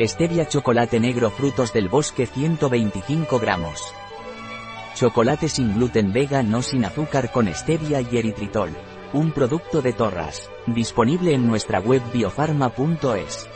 Stevia chocolate negro frutos del bosque 125 gramos. Chocolate sin gluten vega no sin azúcar con stevia y eritritol. Un producto de Torras. Disponible en nuestra web biofarma.es.